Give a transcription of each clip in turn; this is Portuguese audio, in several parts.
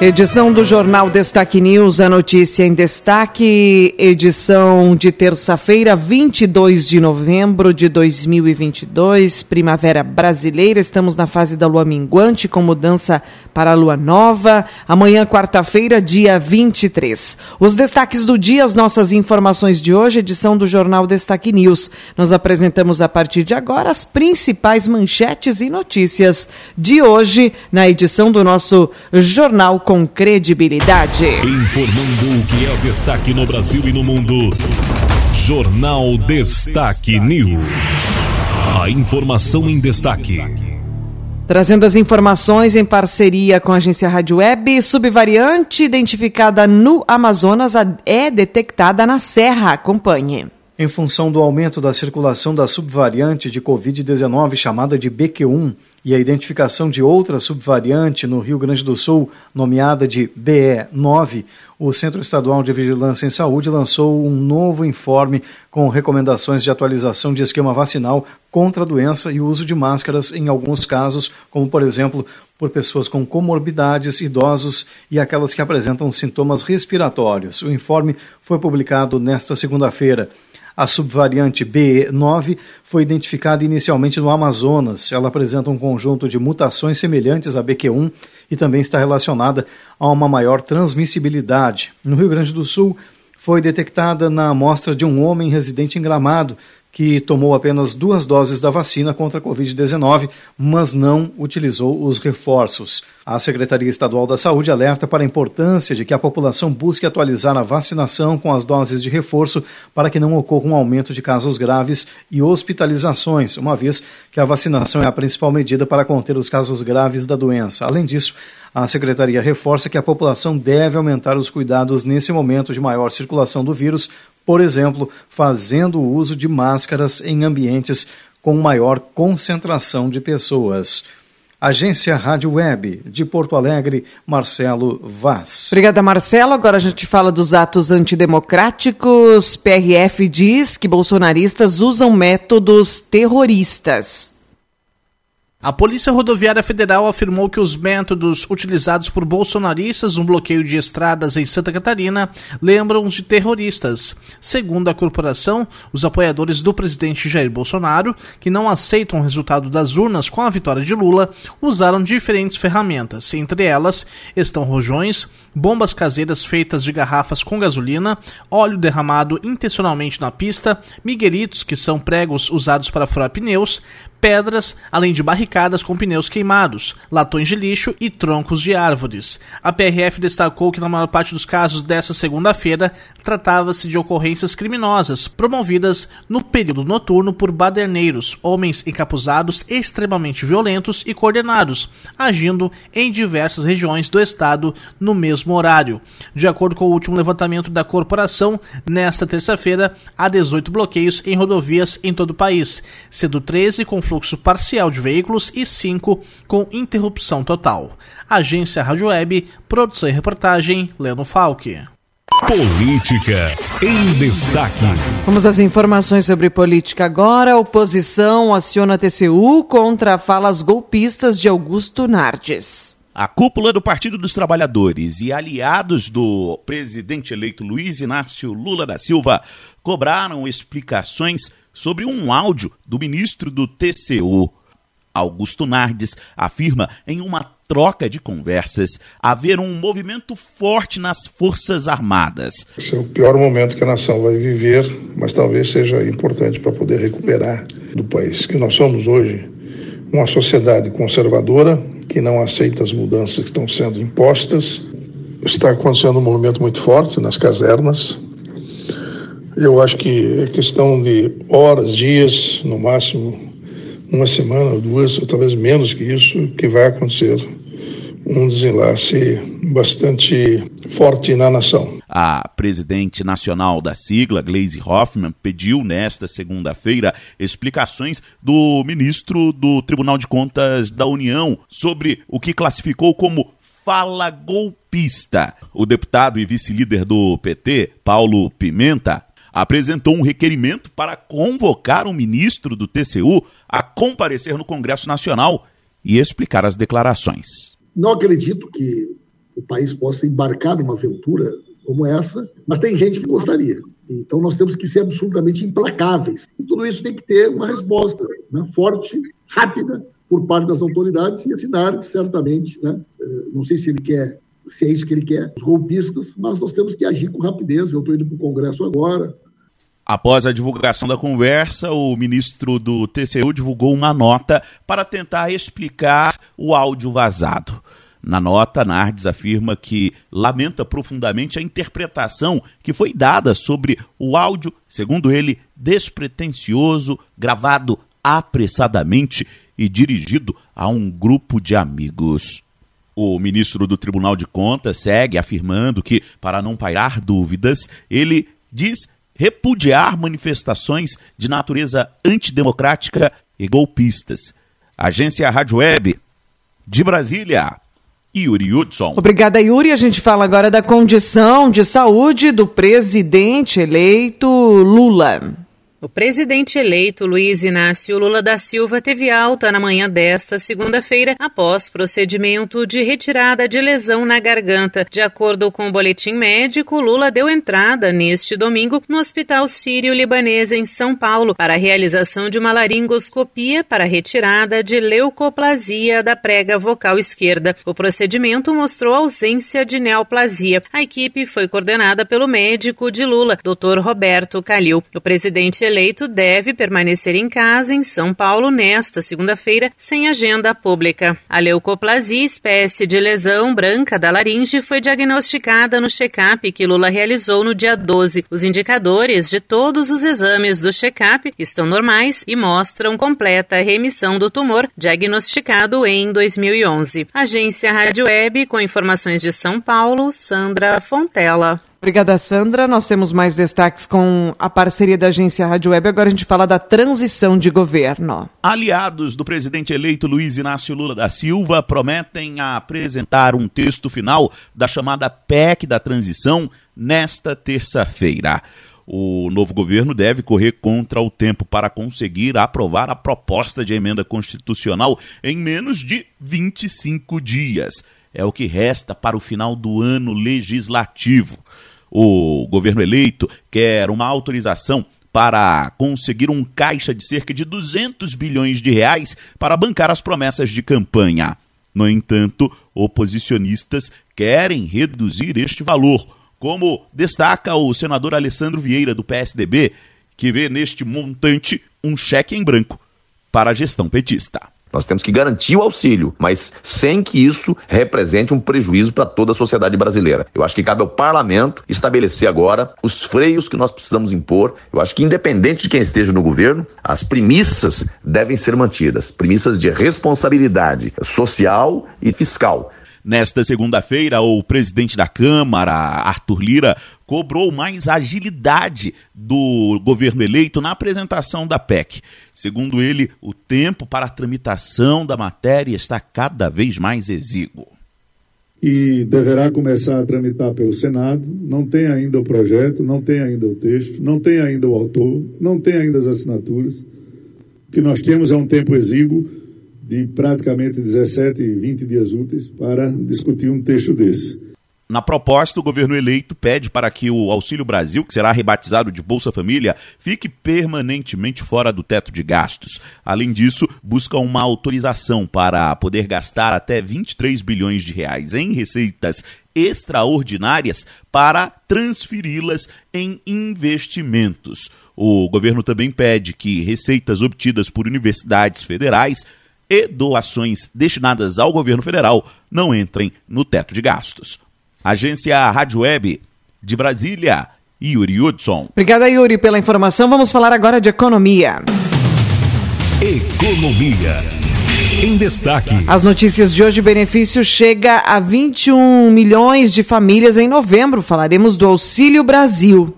Edição do Jornal Destaque News, a notícia em destaque, edição de terça-feira, 22 de novembro de 2022, primavera brasileira. Estamos na fase da lua minguante, com mudança para a lua nova. Amanhã, quarta-feira, dia 23. Os destaques do dia, as nossas informações de hoje, edição do Jornal Destaque News. Nós apresentamos a partir de agora as principais manchetes e notícias de hoje na edição do nosso Jornal com credibilidade. Informando o que é destaque no Brasil e no mundo. Jornal Destaque News. A informação em destaque. Trazendo as informações em parceria com a agência Rádio Web, subvariante identificada no Amazonas é detectada na Serra. Acompanhe. Em função do aumento da circulação da subvariante de Covid-19 chamada de BQ1 e a identificação de outra subvariante no Rio Grande do Sul, nomeada de BE9, o Centro Estadual de Vigilância em Saúde lançou um novo informe com recomendações de atualização de esquema vacinal contra a doença e uso de máscaras em alguns casos, como por exemplo por pessoas com comorbidades, idosos e aquelas que apresentam sintomas respiratórios. O informe foi publicado nesta segunda-feira. A subvariante BE9 foi identificada inicialmente no Amazonas. Ela apresenta um conjunto de mutações semelhantes à BQ1 e também está relacionada a uma maior transmissibilidade. No Rio Grande do Sul, foi detectada na amostra de um homem residente em Gramado, que tomou apenas duas doses da vacina contra a Covid-19, mas não utilizou os reforços. A Secretaria Estadual da Saúde alerta para a importância de que a população busque atualizar a vacinação com as doses de reforço para que não ocorra um aumento de casos graves e hospitalizações, uma vez que a vacinação é a principal medida para conter os casos graves da doença. Além disso, a secretaria reforça que a população deve aumentar os cuidados nesse momento de maior circulação do vírus, por exemplo, fazendo o uso de máscaras em ambientes com maior concentração de pessoas. Agência Rádio Web de Porto Alegre, Marcelo Vaz. Obrigada, Marcelo. Agora a gente fala dos atos antidemocráticos. PRF diz que bolsonaristas usam métodos terroristas. A Polícia Rodoviária Federal afirmou que os métodos utilizados por bolsonaristas no bloqueio de estradas em Santa Catarina lembram os de terroristas. Segundo a corporação, os apoiadores do presidente Jair Bolsonaro, que não aceitam o resultado das urnas com a vitória de Lula, usaram diferentes ferramentas. Entre elas estão rojões, bombas caseiras feitas de garrafas com gasolina, óleo derramado intencionalmente na pista, miguelitos, que são pregos usados para furar pneus, pedras, além de barricadas com pneus queimados, latões de lixo e troncos de árvores. A PRF destacou que na maior parte dos casos dessa segunda-feira tratava-se de ocorrências criminosas promovidas no período noturno por baderneiros, homens encapuzados extremamente violentos e coordenados, agindo em diversas regiões do estado no mesmo horário. De acordo com o último levantamento da corporação, nesta terça-feira há 18 bloqueios em rodovias em todo o país, sendo 13 com fluxo parcial de veículos e 5 com interrupção total. Agência Rádio Web, produção e reportagem, Leno Falque. Política em destaque. Vamos às informações sobre política agora. A oposição aciona a TCU contra falas golpistas de Augusto Nardes. A cúpula do Partido dos Trabalhadores e aliados do presidente eleito Luiz Inácio Lula da Silva cobraram explicações sobre um áudio do ministro do TCU. Augusto Nardes afirma em uma troca de conversas haver um movimento forte nas Forças Armadas. Esse é o pior momento que a nação vai viver, mas talvez seja importante para poder recuperar do país. Que nós somos hoje uma sociedade conservadora que não aceita as mudanças que estão sendo impostas. Está acontecendo um movimento muito forte nas casernas, eu acho que é questão de horas, dias, no máximo uma semana, duas, ou talvez menos que isso, que vai acontecer um desenlace bastante forte na nação. A presidente nacional da sigla, Gleisi Hoffmann, pediu nesta segunda-feira explicações do ministro do Tribunal de Contas da União sobre o que classificou como fala golpista. O deputado e vice-líder do PT, Paulo Pimenta, apresentou um requerimento para convocar o ministro do TCU a comparecer no Congresso Nacional e explicar as declarações. Não acredito que o país possa embarcar numa aventura como essa, mas tem gente que gostaria. Então nós temos que ser absolutamente implacáveis. E tudo isso tem que ter uma resposta né, forte, rápida, por parte das autoridades e assinar certamente, né? Eh, não sei se ele quer, se é isso que ele quer, os golpistas, mas nós temos que agir com rapidez. Eu estou indo para o Congresso agora, Após a divulgação da conversa, o ministro do TCU divulgou uma nota para tentar explicar o áudio vazado. Na nota, Nardes afirma que lamenta profundamente a interpretação que foi dada sobre o áudio, segundo ele, despretensioso, gravado apressadamente e dirigido a um grupo de amigos. O ministro do Tribunal de Contas segue afirmando que, para não pairar dúvidas, ele diz repudiar manifestações de natureza antidemocrática e golpistas. Agência Rádio Web de Brasília. Yuri Hudson. Obrigada, Yuri. A gente fala agora da condição de saúde do presidente eleito Lula. O presidente eleito Luiz Inácio Lula da Silva teve alta na manhã desta segunda-feira após procedimento de retirada de lesão na garganta. De acordo com o boletim médico, Lula deu entrada neste domingo no Hospital Sírio-Libanês em São Paulo para a realização de uma laringoscopia para retirada de leucoplasia da prega vocal esquerda. O procedimento mostrou ausência de neoplasia. A equipe foi coordenada pelo médico de Lula, Dr. Roberto Calil. O presidente deve permanecer em casa em São Paulo nesta segunda-feira, sem agenda pública. A leucoplasia, espécie de lesão branca da laringe, foi diagnosticada no check-up que Lula realizou no dia 12. Os indicadores de todos os exames do check-up estão normais e mostram completa remissão do tumor, diagnosticado em 2011. Agência Rádio Web, com informações de São Paulo, Sandra Fontela. Obrigada, Sandra. Nós temos mais destaques com a parceria da agência Rádio Web. Agora a gente fala da transição de governo. Aliados do presidente eleito Luiz Inácio Lula da Silva prometem apresentar um texto final da chamada PEC da transição nesta terça-feira. O novo governo deve correr contra o tempo para conseguir aprovar a proposta de emenda constitucional em menos de 25 dias. É o que resta para o final do ano legislativo o governo eleito quer uma autorização para conseguir um caixa de cerca de 200 bilhões de reais para bancar as promessas de campanha. No entanto, oposicionistas querem reduzir este valor, como destaca o senador Alessandro Vieira, do PSDB, que vê neste montante um cheque em branco para a gestão petista. Nós temos que garantir o auxílio, mas sem que isso represente um prejuízo para toda a sociedade brasileira. Eu acho que cabe ao parlamento estabelecer agora os freios que nós precisamos impor. Eu acho que, independente de quem esteja no governo, as premissas devem ser mantidas premissas de responsabilidade social e fiscal. Nesta segunda-feira, o presidente da Câmara, Arthur Lira, cobrou mais agilidade do governo eleito na apresentação da PEC. Segundo ele, o tempo para a tramitação da matéria está cada vez mais exíguo. E deverá começar a tramitar pelo Senado. Não tem ainda o projeto, não tem ainda o texto, não tem ainda o autor, não tem ainda as assinaturas. O que nós temos é um tempo exíguo de praticamente 17, 20 dias úteis para discutir um texto desse. Na proposta, o governo eleito pede para que o Auxílio Brasil, que será rebatizado de Bolsa Família, fique permanentemente fora do teto de gastos. Além disso, busca uma autorização para poder gastar até 23 bilhões de reais em receitas extraordinárias para transferi-las em investimentos. O governo também pede que receitas obtidas por universidades federais e doações destinadas ao governo federal não entrem no teto de gastos. Agência Rádio Web de Brasília, Yuri Hudson. Obrigada, Yuri, pela informação. Vamos falar agora de economia. Economia. em destaque. As notícias de hoje, o benefício chega a 21 milhões de famílias em novembro. Falaremos do Auxílio Brasil.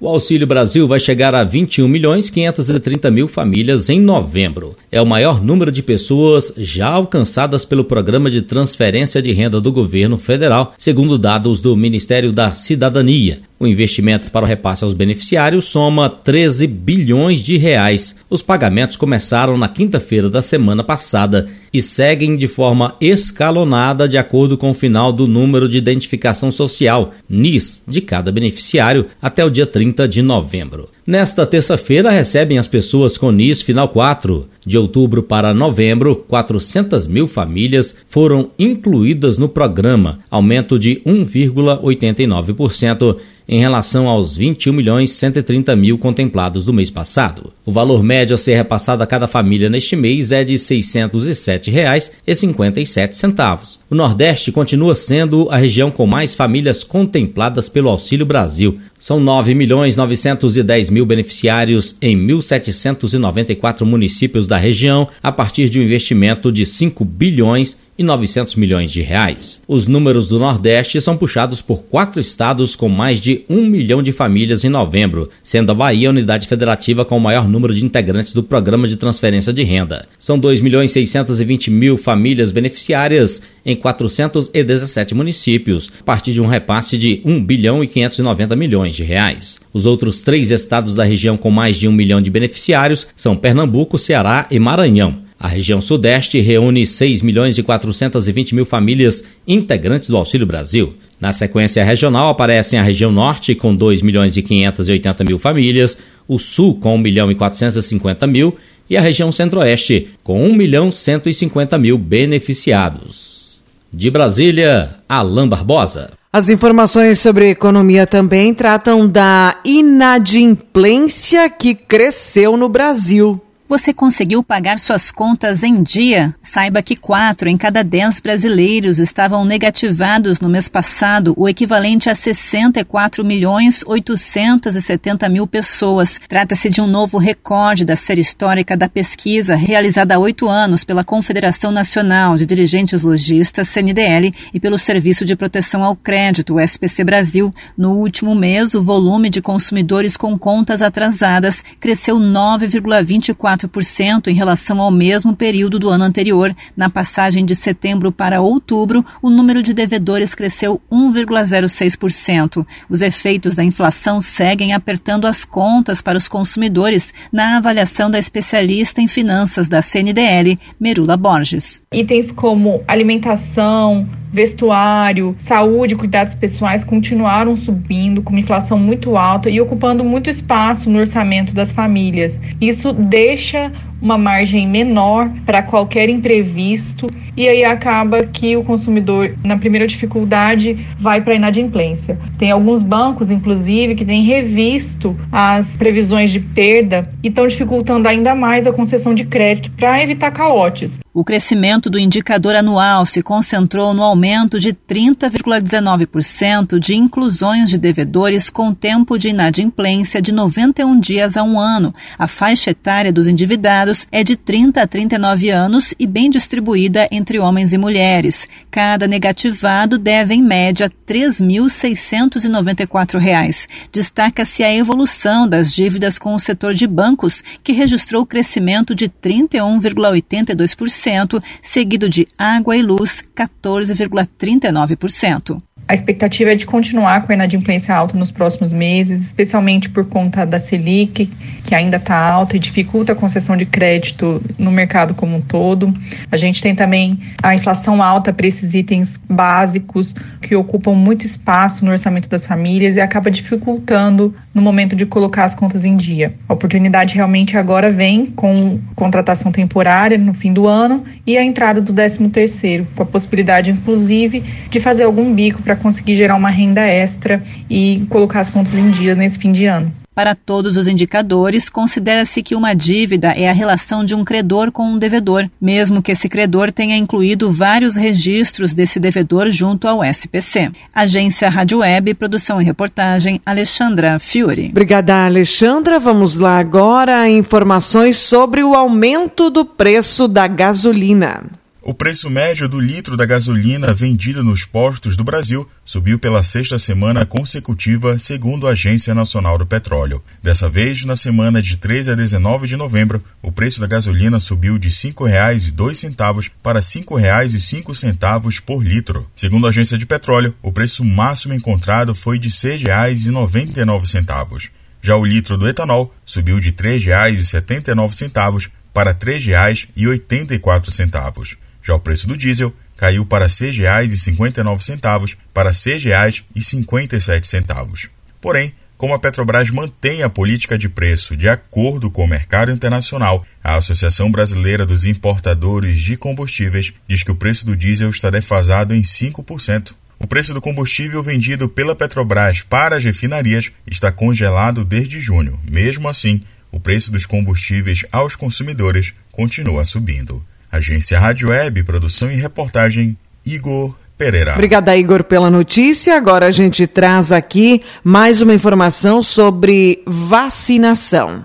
O Auxílio Brasil vai chegar a 21 milhões 530 mil famílias em novembro. É o maior número de pessoas já alcançadas pelo programa de transferência de renda do governo federal, segundo dados do Ministério da Cidadania. O investimento para o repasse aos beneficiários soma 13 bilhões de reais. Os pagamentos começaram na quinta-feira da semana passada e seguem de forma escalonada de acordo com o final do número de identificação social, NIS, de cada beneficiário até o dia 30 de novembro. Nesta terça-feira recebem as pessoas com NIS final 4. De outubro para novembro, 400 mil famílias foram incluídas no programa, aumento de 1,89% em relação aos 21 milhões 130 mil contemplados do mês passado. O valor médio a ser repassado a cada família neste mês é de R$ 607,57. O Nordeste continua sendo a região com mais famílias contempladas pelo Auxílio Brasil. São 9 milhões 910 mil beneficiários em 1.794 municípios da região, a partir de um investimento de 5 bilhões e 900 milhões de reais. Os números do Nordeste são puxados por quatro estados com mais de um milhão de famílias em novembro, sendo a Bahia a unidade federativa com o maior número de integrantes do programa de transferência de renda. São 2 milhões 620 mil famílias beneficiárias em 417 municípios, a partir de um repasse de 1 bilhão e 590 milhões de reais. Os outros três estados da região com mais de um milhão de beneficiários são Pernambuco, Ceará e Maranhão. A região Sudeste reúne 6 milhões e 420 mil famílias integrantes do Auxílio Brasil. Na sequência regional aparecem a região Norte, com 2 milhões e 580 mil famílias, o Sul, com 1 milhão e 450 mil, e a região Centro-Oeste, com 1 milhão e 150 mil beneficiados. De Brasília, Alain Barbosa. As informações sobre economia também tratam da inadimplência que cresceu no Brasil. Você conseguiu pagar suas contas em dia? Saiba que quatro em cada dez brasileiros estavam negativados no mês passado, o equivalente a 64 milhões 870 mil pessoas. Trata-se de um novo recorde da série histórica da pesquisa realizada há oito anos pela Confederação Nacional de Dirigentes Logistas, CNDL, e pelo Serviço de Proteção ao Crédito, SPC Brasil. No último mês, o volume de consumidores com contas atrasadas cresceu 9,24 4% em relação ao mesmo período do ano anterior. Na passagem de setembro para outubro, o número de devedores cresceu 1,06%. Os efeitos da inflação seguem apertando as contas para os consumidores, na avaliação da especialista em finanças da CNDL, Merula Borges. Itens como alimentação, vestuário, saúde, cuidados pessoais continuaram subindo com uma inflação muito alta e ocupando muito espaço no orçamento das famílias. Isso deixa uma margem menor para qualquer imprevisto e aí acaba que o consumidor, na primeira dificuldade, vai para a inadimplência. Tem alguns bancos, inclusive, que têm revisto as previsões de perda e estão dificultando ainda mais a concessão de crédito para evitar calotes. O crescimento do indicador anual se concentrou no aumento de 30,19% de inclusões de devedores com tempo de inadimplência de 91 dias a um ano. A faixa etária dos endividados é de 30 a 39 anos e bem distribuída entre homens e mulheres. Cada negativado deve, em média, R$ 3.694. Destaca-se a evolução das dívidas com o setor de bancos, que registrou crescimento de 31,82% seguido de água e luz, 14,39%. A expectativa é de continuar com a inadimplência alta nos próximos meses, especialmente por conta da Selic, que ainda está alta e dificulta a concessão de crédito no mercado como um todo. A gente tem também a inflação alta para esses itens básicos que ocupam muito espaço no orçamento das famílias e acaba dificultando no momento de colocar as contas em dia. A oportunidade realmente agora vem com contratação temporária no fim do ano e a entrada do 13 terceiro, com a possibilidade inclusive de fazer algum bico para conseguir gerar uma renda extra e colocar as contas em dia nesse fim de ano. Para todos os indicadores, considera-se que uma dívida é a relação de um credor com um devedor, mesmo que esse credor tenha incluído vários registros desse devedor junto ao SPC. Agência Rádio Web, produção e reportagem, Alexandra Fiore. Obrigada, Alexandra. Vamos lá agora informações sobre o aumento do preço da gasolina. O preço médio do litro da gasolina vendida nos postos do Brasil subiu pela sexta semana consecutiva, segundo a Agência Nacional do Petróleo. Dessa vez, na semana de 13 a 19 de novembro, o preço da gasolina subiu de R$ 5,02 para R$ 5,05 por litro. Segundo a Agência de Petróleo, o preço máximo encontrado foi de R$ 6,99. Já o litro do etanol subiu de R$ 3,79 para R$ 3,84. Já o preço do diesel caiu para R$ 6,59 para R$ 6,57. Porém, como a Petrobras mantém a política de preço de acordo com o mercado internacional, a Associação Brasileira dos Importadores de Combustíveis diz que o preço do diesel está defasado em 5%. O preço do combustível vendido pela Petrobras para as refinarias está congelado desde junho. Mesmo assim, o preço dos combustíveis aos consumidores continua subindo. Agência Rádio Web, produção e reportagem, Igor Pereira. Obrigada, Igor, pela notícia. Agora a gente traz aqui mais uma informação sobre vacinação.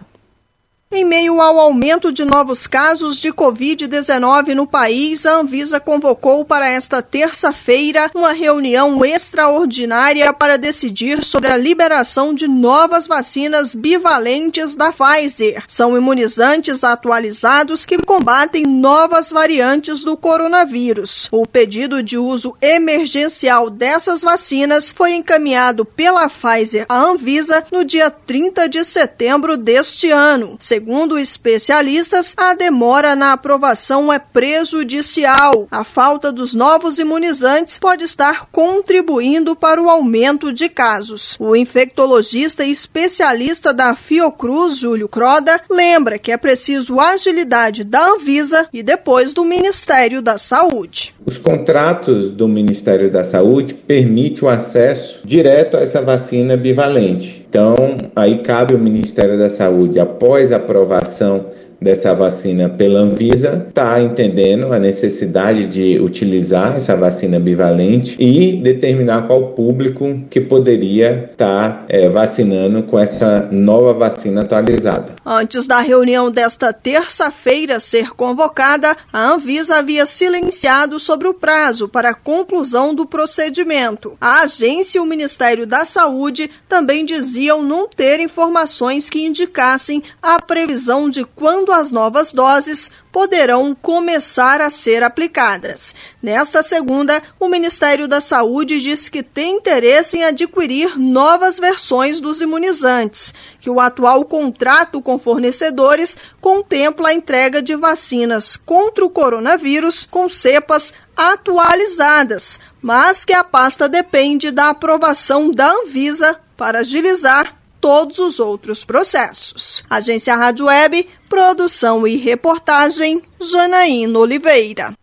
Em meio ao aumento de novos casos de Covid-19 no país, a Anvisa convocou para esta terça-feira uma reunião extraordinária para decidir sobre a liberação de novas vacinas bivalentes da Pfizer. São imunizantes atualizados que combatem novas variantes do coronavírus. O pedido de uso emergencial dessas vacinas foi encaminhado pela Pfizer à Anvisa no dia 30 de setembro deste ano. Segundo especialistas, a demora na aprovação é prejudicial. A falta dos novos imunizantes pode estar contribuindo para o aumento de casos. O infectologista e especialista da Fiocruz, Júlio Croda, lembra que é preciso agilidade da Anvisa e depois do Ministério da Saúde. Os contratos do Ministério da Saúde permitem o acesso direto a essa vacina bivalente. Então, aí cabe ao Ministério da Saúde, após a aprovação dessa vacina pela Anvisa, está entendendo a necessidade de utilizar essa vacina bivalente e determinar qual público que poderia estar tá, é, vacinando com essa nova vacina atualizada. Antes da reunião desta terça-feira ser convocada, a Anvisa havia silenciado sobre o prazo para a conclusão do procedimento. A agência e o Ministério da Saúde também diziam não ter informações que indicassem a previsão de quando as novas doses poderão começar a ser aplicadas. Nesta segunda, o Ministério da Saúde diz que tem interesse em adquirir novas versões dos imunizantes, que o atual contrato com fornecedores contempla a entrega de vacinas contra o coronavírus com cepas atualizadas, mas que a pasta depende da aprovação da Anvisa para agilizar todos os outros processos. Agência Rádio Web, produção e reportagem, Janaína Oliveira.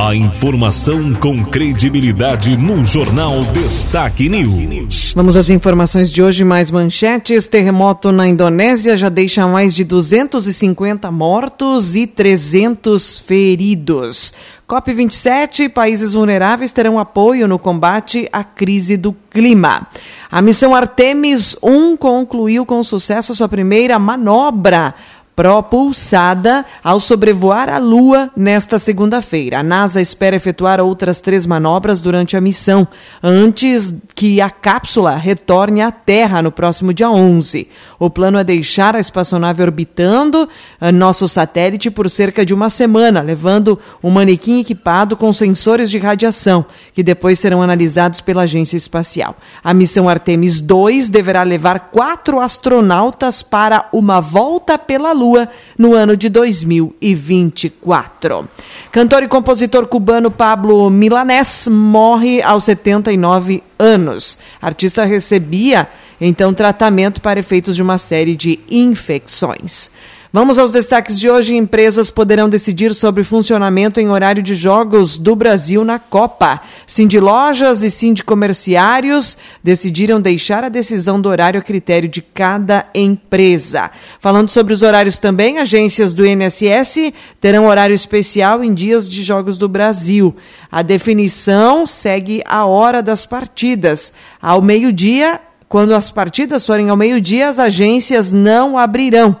A informação com credibilidade no Jornal Destaque News. Vamos às informações de hoje, mais manchetes. Terremoto na Indonésia já deixa mais de 250 mortos e 300 feridos. COP27, países vulneráveis terão apoio no combate à crise do clima. A missão Artemis 1 concluiu com sucesso sua primeira manobra propulsada ao sobrevoar a Lua nesta segunda-feira. A NASA espera efetuar outras três manobras durante a missão, antes que a cápsula retorne à Terra no próximo dia 11. O plano é deixar a espaçonave orbitando eh, nosso satélite por cerca de uma semana, levando um manequim equipado com sensores de radiação, que depois serão analisados pela agência espacial. A missão Artemis 2 deverá levar quatro astronautas para uma volta pela Lua Lua no ano de 2024. Cantor e compositor cubano Pablo Milanés morre aos 79 anos. artista recebia então tratamento para efeitos de uma série de infecções. Vamos aos destaques de hoje. Empresas poderão decidir sobre funcionamento em horário de jogos do Brasil na Copa. Cindy Lojas e Cindy Comerciários decidiram deixar a decisão do horário a critério de cada empresa. Falando sobre os horários também, agências do INSS terão horário especial em dias de jogos do Brasil. A definição segue a hora das partidas. Ao meio-dia, quando as partidas forem ao meio-dia, as agências não abrirão.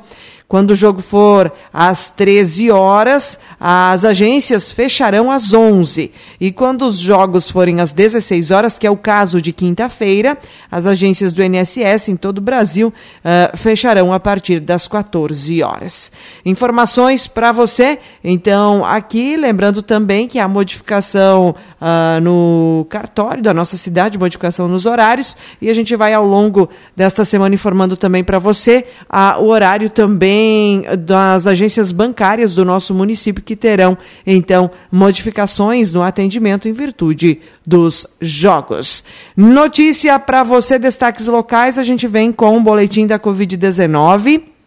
Quando o jogo for às 13 horas, as agências fecharão às 11. E quando os jogos forem às 16 horas, que é o caso de quinta-feira, as agências do NSS em todo o Brasil uh, fecharão a partir das 14 horas. Informações para você, então, aqui, lembrando também que a modificação uh, no cartório da nossa cidade, modificação nos horários, e a gente vai ao longo desta semana informando também para você uh, o horário também das agências bancárias do nosso município que terão, então, modificações no atendimento em virtude dos jogos. Notícia para você, destaques locais, a gente vem com o boletim da Covid-19.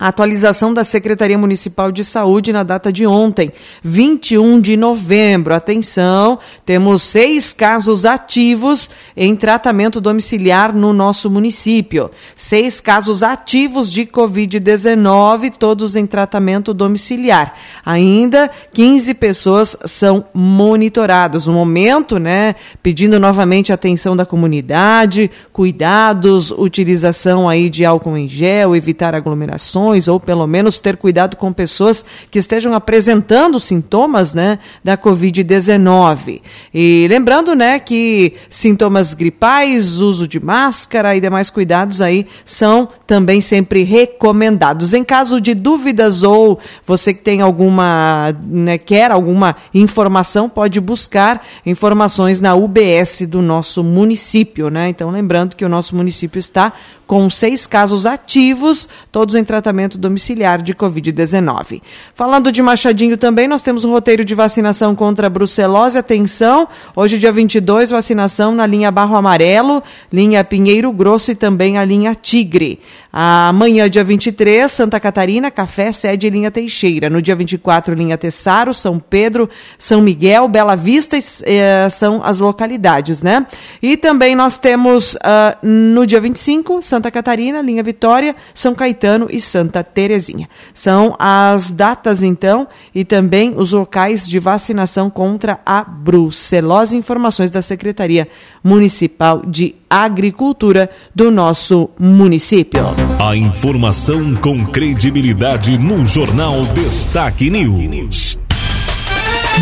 A atualização da Secretaria Municipal de Saúde na data de ontem, 21 de novembro. Atenção, temos seis casos ativos em tratamento domiciliar no nosso município. Seis casos ativos de Covid-19, todos em tratamento domiciliar. Ainda 15 pessoas são monitoradas. No momento, né, pedindo novamente atenção da comunidade, cuidados, utilização aí de álcool em gel, evitar aglomerações ou pelo menos ter cuidado com pessoas que estejam apresentando sintomas, né, da COVID-19. E lembrando, né, que sintomas gripais, uso de máscara e demais cuidados aí são também sempre recomendados. Em caso de dúvidas ou você que tem alguma, né, quer alguma informação, pode buscar informações na UBS do nosso município, né? Então, lembrando que o nosso município está com seis casos ativos, todos em tratamento domiciliar de Covid-19. Falando de Machadinho também, nós temos um roteiro de vacinação contra a brucelose. Atenção, hoje, dia 22, vacinação na linha Barro Amarelo, linha Pinheiro Grosso e também a linha Tigre. Amanhã, dia 23, Santa Catarina, Café, sede linha Teixeira. No dia 24, linha Tessaro, São Pedro, São Miguel, Bela Vista eh, são as localidades, né? E também nós temos uh, no dia 25, Santa Catarina, linha Vitória, São Caetano e Santa Terezinha. São as datas, então, e também os locais de vacinação contra a brucelose. Informações da Secretaria Municipal de Agricultura do nosso município. A informação com credibilidade no Jornal Destaque News.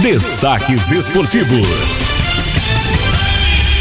Destaques esportivos.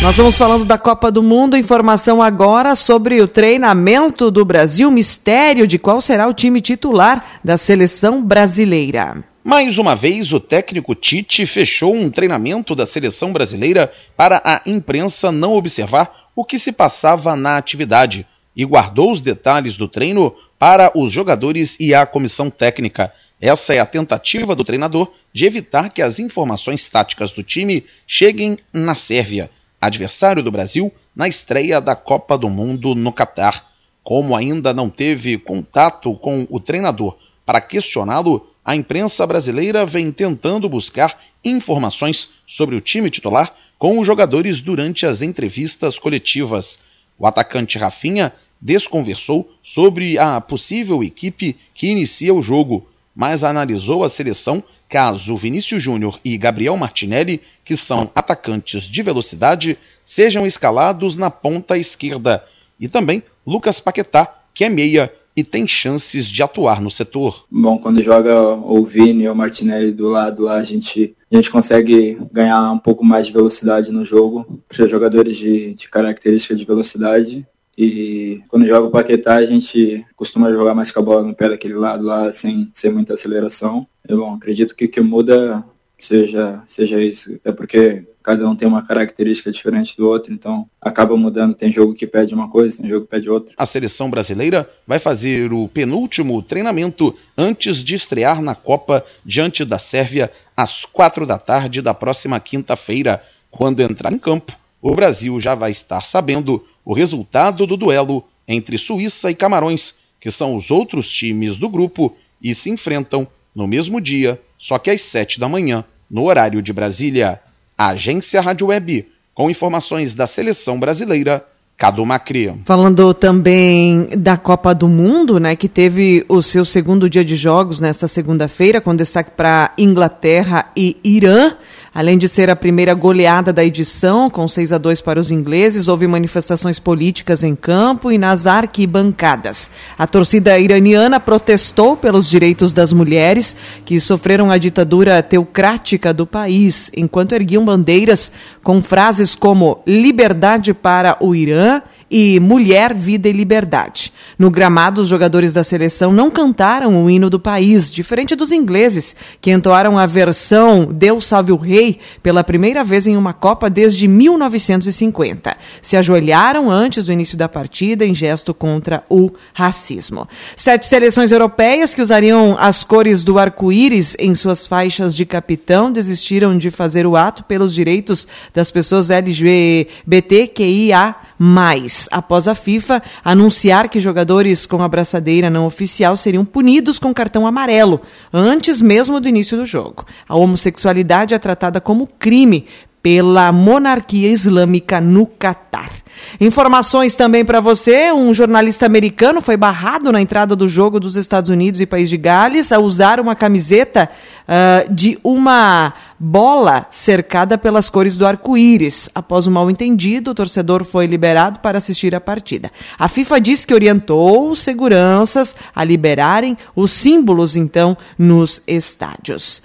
Nós vamos falando da Copa do Mundo. Informação agora sobre o treinamento do Brasil. Mistério de qual será o time titular da seleção brasileira. Mais uma vez, o técnico Tite fechou um treinamento da seleção brasileira para a imprensa não observar o que se passava na atividade e guardou os detalhes do treino para os jogadores e a comissão técnica. Essa é a tentativa do treinador de evitar que as informações táticas do time cheguem na Sérvia adversário do Brasil, na estreia da Copa do Mundo no Catar. Como ainda não teve contato com o treinador para questioná-lo, a imprensa brasileira vem tentando buscar informações sobre o time titular com os jogadores durante as entrevistas coletivas. O atacante Rafinha desconversou sobre a possível equipe que inicia o jogo, mas analisou a seleção caso Vinícius Júnior e Gabriel Martinelli, que são atacantes de velocidade, sejam escalados na ponta esquerda, e também Lucas Paquetá, que é meia e tem chances de atuar no setor. Bom, quando joga o Vini ou o Martinelli do lado lá, a gente, a gente consegue ganhar um pouco mais de velocidade no jogo, para jogadores de, de característica de velocidade. E quando joga o Paquetá, a gente costuma jogar mais com a bola no pé daquele lado lá, sem, sem muita aceleração. E, bom, acredito que o que muda seja, seja isso. Até porque cada um tem uma característica diferente do outro, então acaba mudando. Tem jogo que pede uma coisa, tem jogo que pede outra. A seleção brasileira vai fazer o penúltimo treinamento antes de estrear na Copa diante da Sérvia às quatro da tarde da próxima quinta-feira. Quando entrar em campo, o Brasil já vai estar sabendo o resultado do duelo entre Suíça e Camarões, que são os outros times do grupo, e se enfrentam no mesmo dia, só que às 7 da manhã, no horário de Brasília. A Agência Rádio Web, com informações da seleção brasileira Cadu Macri. Falando também da Copa do Mundo, né, que teve o seu segundo dia de jogos nesta segunda-feira, com destaque para Inglaterra e Irã. Além de ser a primeira goleada da edição, com 6 a 2 para os ingleses, houve manifestações políticas em campo e nas arquibancadas. A torcida iraniana protestou pelos direitos das mulheres, que sofreram a ditadura teocrática do país, enquanto erguiam bandeiras com frases como liberdade para o Irã e Mulher, Vida e Liberdade. No gramado, os jogadores da seleção não cantaram o hino do país, diferente dos ingleses, que entoaram a versão Deus Salve o Rei pela primeira vez em uma Copa desde 1950. Se ajoelharam antes do início da partida em gesto contra o racismo. Sete seleções europeias que usariam as cores do arco-íris em suas faixas de capitão desistiram de fazer o ato pelos direitos das pessoas LGBTQIA mais, após a FIFA anunciar que jogadores com abraçadeira não oficial seriam punidos com cartão amarelo, antes mesmo do início do jogo. A homossexualidade é tratada como crime pela monarquia islâmica no Catar. Informações também para você: um jornalista americano foi barrado na entrada do jogo dos Estados Unidos e País de Gales a usar uma camiseta uh, de uma bola cercada pelas cores do arco-íris. Após um mal-entendido, o torcedor foi liberado para assistir a partida. A FIFA diz que orientou os seguranças a liberarem os símbolos, então, nos estádios.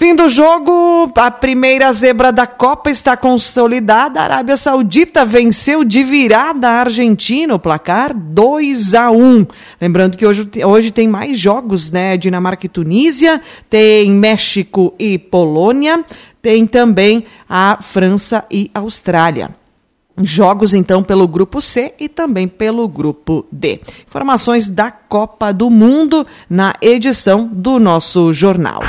Fim do jogo, a primeira zebra da Copa está consolidada. A Arábia Saudita venceu de virada a Argentina, o placar 2 a 1. Lembrando que hoje, hoje tem mais jogos, né? Dinamarca e Tunísia, tem México e Polônia, tem também a França e Austrália. Jogos então pelo grupo C e também pelo grupo D. Informações da Copa do Mundo na edição do nosso jornal.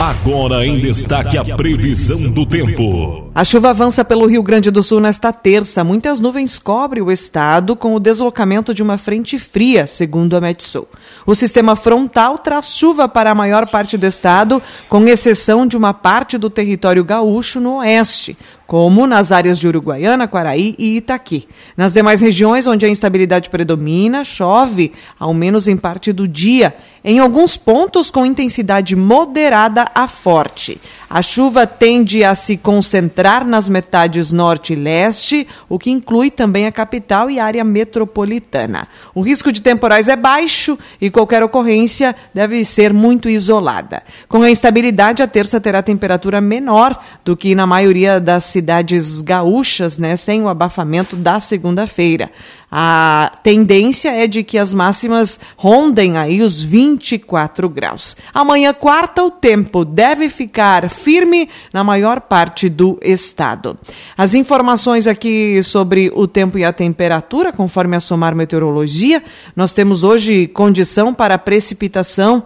Agora em destaque a previsão do tempo. A chuva avança pelo Rio Grande do Sul nesta terça. Muitas nuvens cobrem o estado com o deslocamento de uma frente fria, segundo a Metsul. O sistema frontal traz chuva para a maior parte do estado, com exceção de uma parte do território gaúcho no oeste como nas áreas de Uruguaiana, Quaraí e Itaqui. Nas demais regiões onde a instabilidade predomina, chove, ao menos em parte do dia, em alguns pontos com intensidade moderada a forte. A chuva tende a se concentrar nas metades norte e leste, o que inclui também a capital e área metropolitana. O risco de temporais é baixo e qualquer ocorrência deve ser muito isolada. Com a instabilidade, a terça terá temperatura menor do que na maioria das cidades gaúchas, né, sem o abafamento da segunda-feira. A tendência é de que as máximas rondem aí os 24 graus. Amanhã, quarta, o tempo deve ficar firme na maior parte do estado. As informações aqui sobre o tempo e a temperatura, conforme a Somar Meteorologia, nós temos hoje condição para precipitação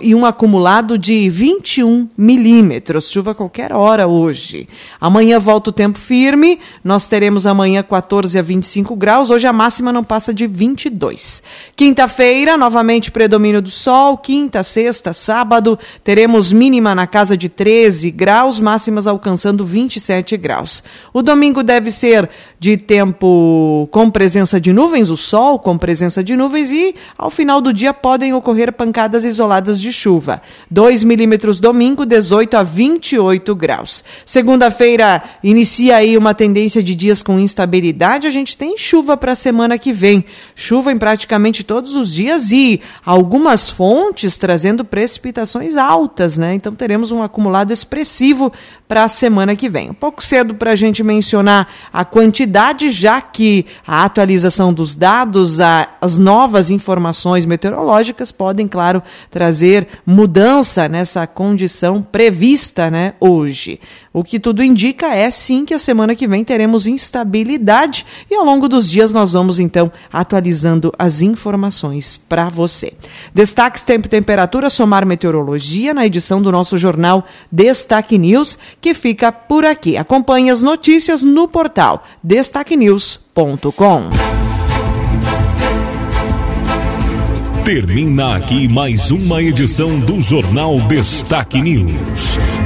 e um acumulado de 21 milímetros. Chuva a qualquer hora hoje. Amanhã volta o tempo firme, nós teremos amanhã 14 a 25 graus. Hoje a máxima não passa de 22. Quinta-feira, novamente predomínio do sol. Quinta, sexta, sábado, teremos mínima na casa de 13 graus, máximas alcançando 27 graus. O domingo deve ser de tempo com presença de nuvens, o sol com presença de nuvens e ao final do dia podem ocorrer pancadas isoladas de chuva. 2 milímetros domingo, 18 a 28 graus. Segunda-feira inicia aí uma tendência de dias com instabilidade. A gente tem chuva para semana que vem. Chuva em praticamente todos os dias e algumas fontes trazendo precipitações altas, né? Então teremos um acumulado expressivo para a semana que vem. Um pouco cedo para a gente mencionar a quantidade, já que a atualização dos dados, a, as novas informações meteorológicas podem, claro, trazer mudança nessa condição prevista né, hoje. O que tudo indica é sim que a semana que vem teremos instabilidade e ao longo dos dias nós vamos então atualizando as informações para você. Destaques tempo e temperatura, somar meteorologia na edição do nosso jornal Destaque News, que fica por aqui. Acompanhe as notícias no portal destaquenews.com. Termina aqui mais uma edição do Jornal Destaque News.